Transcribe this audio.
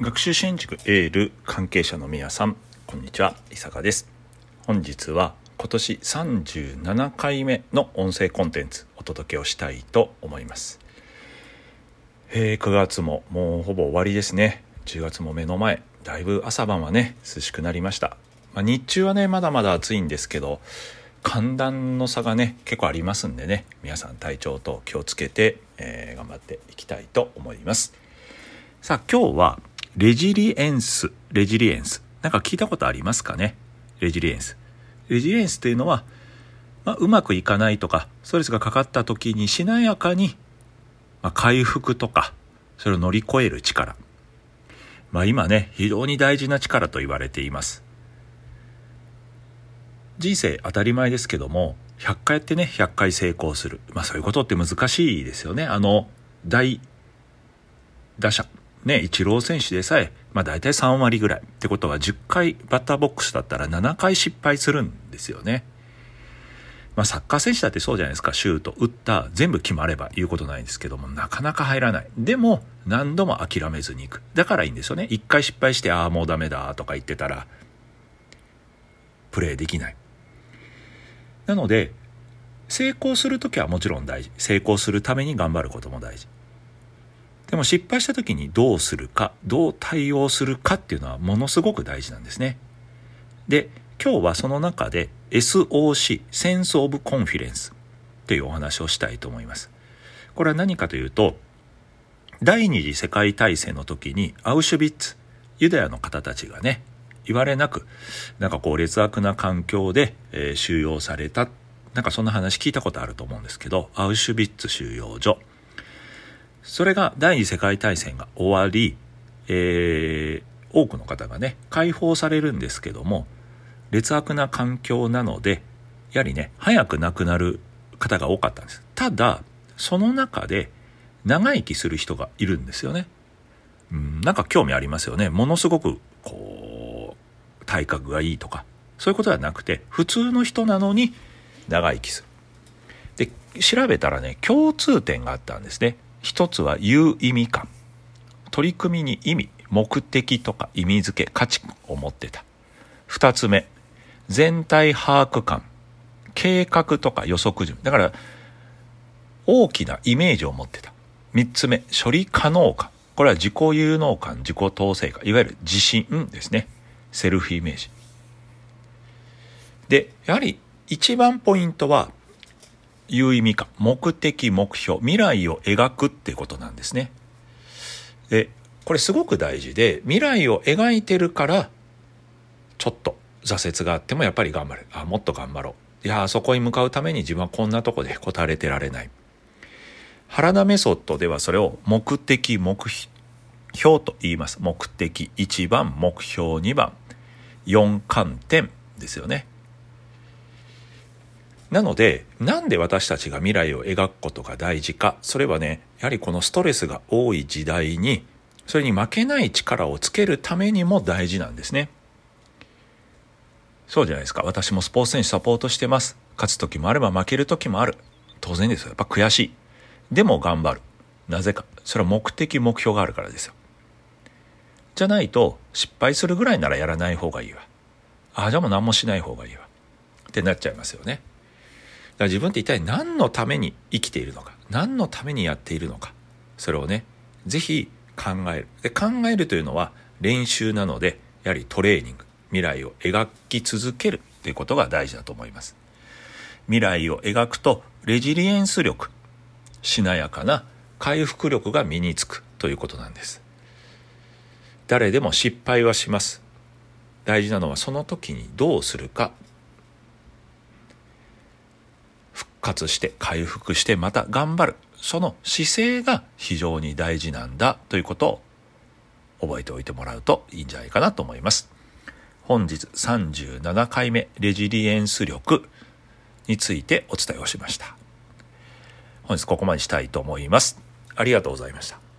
学習支援塾エール関係者の皆さんこんにちは。伊坂です。本日は今年37回目の音声コンテンツお届けをしたいと思います、えー、9月ももうほぼ終わりですね。10月も目の前だいぶ朝晩はね涼しくなりました、まあ、日中はねまだまだ暑いんですけど寒暖の差がね結構ありますんでね皆さん体調と気をつけて、えー、頑張っていきたいと思います。さあ今日はレジリエンスレジリエンス。なんか聞いたことありますかね？レジリエンス。レジリエンスというのは、まあ、うまくいかないとかストレスがかかった時にしなやかに、まあ、回復とかそれを乗り越える力。まあ今ね非常に大事な力と言われています。人生当たり前ですけども100回やってね100回成功する。まあそういうことって難しいですよね。あの大打者。ねイチロー選手でさえまあ大体3割ぐらい。ってことは10回バッターボックスだったら7回失敗するんですよね。まあ、サッカー選手だってそうじゃないですか。シュート打った全部決まれば言うことないんですけどもなかなか入らない。でも何度も諦めずにいく。だからいいんですよね。一回失敗してああもうダメだとか言ってたらプレーできない。なので成功する時はもちろん大事。成功するために頑張ることも大事。でも失敗した時にどうするかどう対応するかっていうのはものすごく大事なんですねで今日はその中で SOC センス・オブ・コンフィレンスというお話をしたいと思いますこれは何かというと第二次世界大戦の時にアウシュビッツユダヤの方たちがね言われなく、なんかこう劣悪な環境で、収容された。なんかそんな話聞いたことあると思うんですけど、アウシュビッツ収容所。それが第二次世界大戦が終わり、えー、多くの方がね、解放されるんですけども、劣悪な環境なので、やはりね、早く亡くなる方が多かったんです。ただ、その中で長生きする人がいるんですよね。うん、なんか興味ありますよね。ものすごく、こう、体格がいいとかそういうことではなくて普通の人なのに長生きするで調べたらね共通点があったんですね一つは有意味感取り組みに意味目的とか意味付け価値を持ってた。二つ目全体把握感。計画とか予測順。だから大きなイメージを持ってた。三つ目処理可能感これは自己有能感自己統制感。いわゆる自信ですね。セルフイメージ。で、やはり一番ポイントは、有意味か、目的、目標、未来を描くっていうことなんですね。で、これすごく大事で、未来を描いてるから、ちょっと挫折があってもやっぱり頑張る。あ、もっと頑張ろう。いや、あそこに向かうために自分はこんなとこで答えてられない。原田メソッドではそれを目的、目標と言います。目的1番、目標2番、4観点ですよね。なので、なんで私たちが未来を描くことが大事か。それはね、やはりこのストレスが多い時代に、それに負けない力をつけるためにも大事なんですね。そうじゃないですか。私もスポーツ選手サポートしてます。勝つ時もあれば負ける時もある。当然ですよ。やっぱ悔しい。でも頑張る。なぜか。それは目的、目標があるからですよ。じゃないと失敗するぐらいならやらない方がいいわ。ああ、じゃあもう何もしない方がいいわ。ってなっちゃいますよね。だから自分って一体何のために生きているのか、何のためにやっているのか、それをね、ぜひ考える。で、考えるというのは練習なので、やはりトレーニング、未来を描き続けるということが大事だと思います。未来を描くと、レジリエンス力、しなやかな回復力が身につくということなんです。誰でも失敗はします。大事なのはその時にどうするか。復活して回復してまた頑張る。その姿勢が非常に大事なんだということを覚えておいてもらうといいんじゃないかなと思います。本日37回目レジリエンス力についてお伝えをしました。本日ここまでしたいと思います。ありがとうございました。